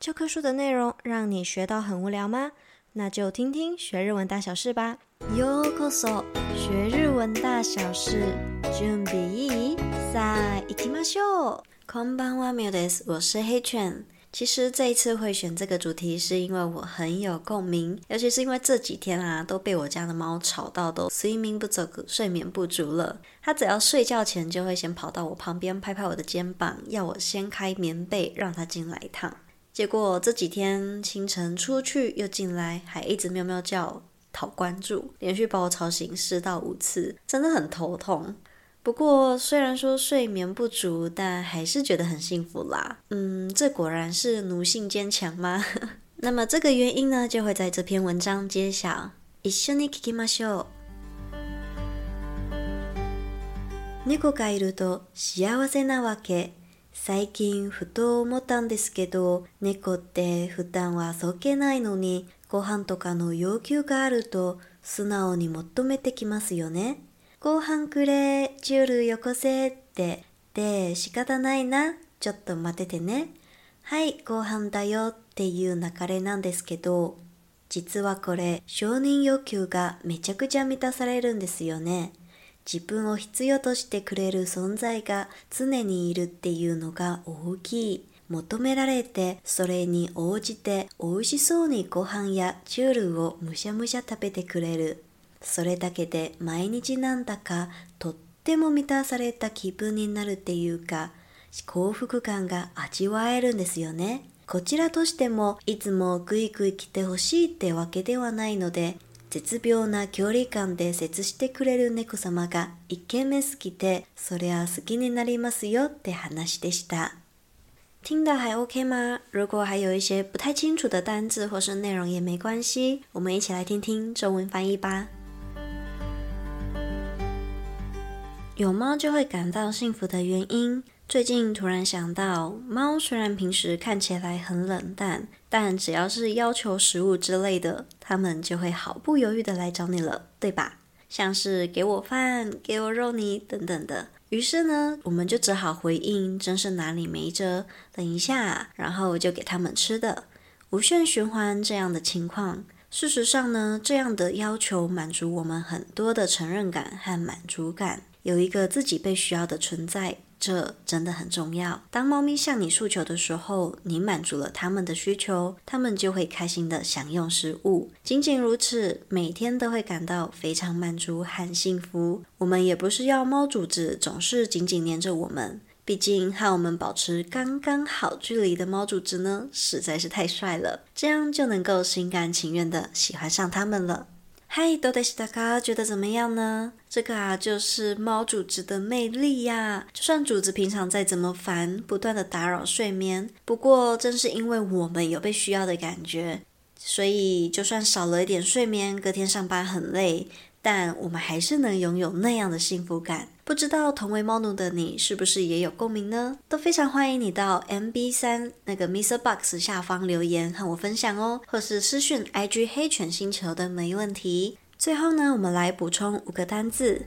教科书的内容让你学到很无聊吗？那就听听学日文大小事吧。ようこそ，学日文大小事，准备いい？さあ行きましょう。こんばんは、みょです。我是黑犬。其实这一次会选这个主题，是因为我很有共鸣，尤其是因为这几天啊，都被我家的猫吵到都睡眠不足，睡眠不足了。它只要睡觉前就会先跑到我旁边拍拍我的肩膀，要我掀开棉被让它进来一趟。 结果这几天清晨出去又进来，还一直喵喵叫讨关注，连续把我吵醒四到五次，真的很头痛。不过，虽然说睡眠不足，但还是觉得很幸福啦。嗯，这果然是奴性坚强吗？那么这个原因呢，就会在这篇文章揭晓。一绪に闻きましょう。猫がいると幸せなわけ。 最近ふと思ったんですけど、猫って普段はそけないのに、ご饭とかの要求があると素直に求めてきますよね。ご饭くれ、ジュールよこせって、で、仕方ないな、ちょっと待っててね。はい、ご饭だよっていう流れなんですけど、実はこれ、承认欲求がめちゃくちゃ満たされるんですよね。自分を必要としてくれる存在が常にいるっていうのが大きい。求められて、それに応じて美味しそうにご饭やジュールをむしゃむしゃ食べてくれる。それだけで毎日なんだかとっても満たされた気分になるっていうか幸福感が味わえるんですよね。こちらとしてもいつもグイグイ来てほしいってわけではないので绝妙な距离感で接してくれる猫様がイケメンすぎてそりゃ好きになりますよって话でした。听得还 OK 吗？如果还有一些不太清楚的单字或是内容也没关系，我们一起来听听中文翻译吧。有猫就会感到幸福的原因。最近突然想到，猫虽然平时看起来很冷淡，但只要是要求食物之类的，它们就会毫不犹豫的来找你了，对吧？像是给我饭、给我肉泥等等的。于是呢，我们就只好回应，真是哪里没辙。等一下，然后就给他们吃的，无限循环这样的情况。事实上呢，这样的要求满足我们很多的承认感和满足感。有一个自己被需要的存在，这真的很重要。当猫咪向你诉求的时候，你满足了它们的需求，它们就会开心地享用食物。仅仅如此，每天都会感到非常满足和幸福。我们也不是要猫主子总是紧紧黏着我们，毕竟和我们保持刚刚好距离的猫主子呢，实在是太帅了，这样就能够心甘情愿地喜欢上它们了。嗨，どうでしたか？觉得怎么样呢？这个啊，就是猫主子的魅力呀。就算主子平常再怎么烦，不断的打扰睡眠，不过正是因为我们有被需要的感觉，所以就算少了一点睡眠，隔天上班很累， 但我们还是能拥有那样的幸福感。不知道同为猫奴的你是不是也有共鸣呢？都非常欢迎你到 MB3 那个 MixerBox 下方留言和我分享哦，或是私讯 IG 黑犬星球都没问题。最后呢，我们来补充五个单字。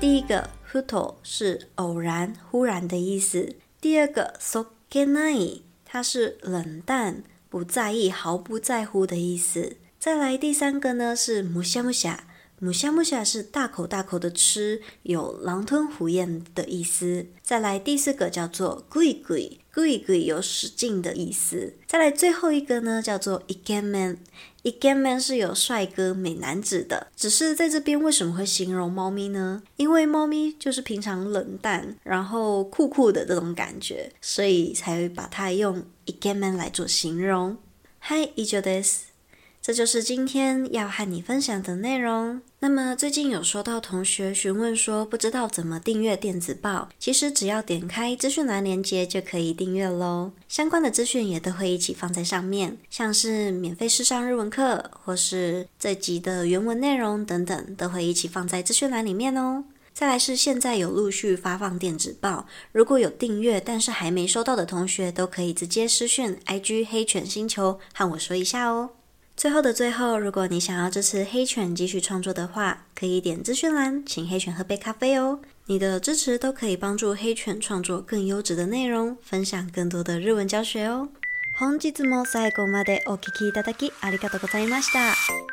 第一个 h u t o 是偶然、忽然的意思。第二个 “sokkenai” 它是冷淡、不在意、毫不在乎的意思。再来第三个呢是 “mushamusha”。母虾母虾是大口大口的吃，有狼吞虎咽的意思。再来第四个叫做グイグイ，グイグイ有使劲的意思。再来最后一个呢叫做イケメン，イケメン是有帅哥美男子的。只是在这边为什么会形容猫咪呢？因为猫咪就是平常冷淡，然后酷酷的这种感觉，所以才会把它用イケメン来做形容。はい、以上です。 这就是今天要和你分享的内容。那么最近有收到同学询问说，不知道怎么订阅电子报。其实只要点开资讯栏链接就可以订阅喽。相关的资讯也都会一起放在上面，像是免费试上日文课，或是这集的原文内容等等，都会一起放在资讯栏里面哦。再来是现在有陆续发放电子报，如果有订阅但是还没收到的同学，都可以直接私讯 IG 黑犬星球和我说一下哦。最后的最后，如果你想要支持黑犬继续创作的话，可以点资讯栏，请黑犬喝杯咖啡哦。 你的支持都可以帮助黑犬创作更优质的内容，分享更多的日文教学哦。本日も最后までお闻きいただきありがとうございました。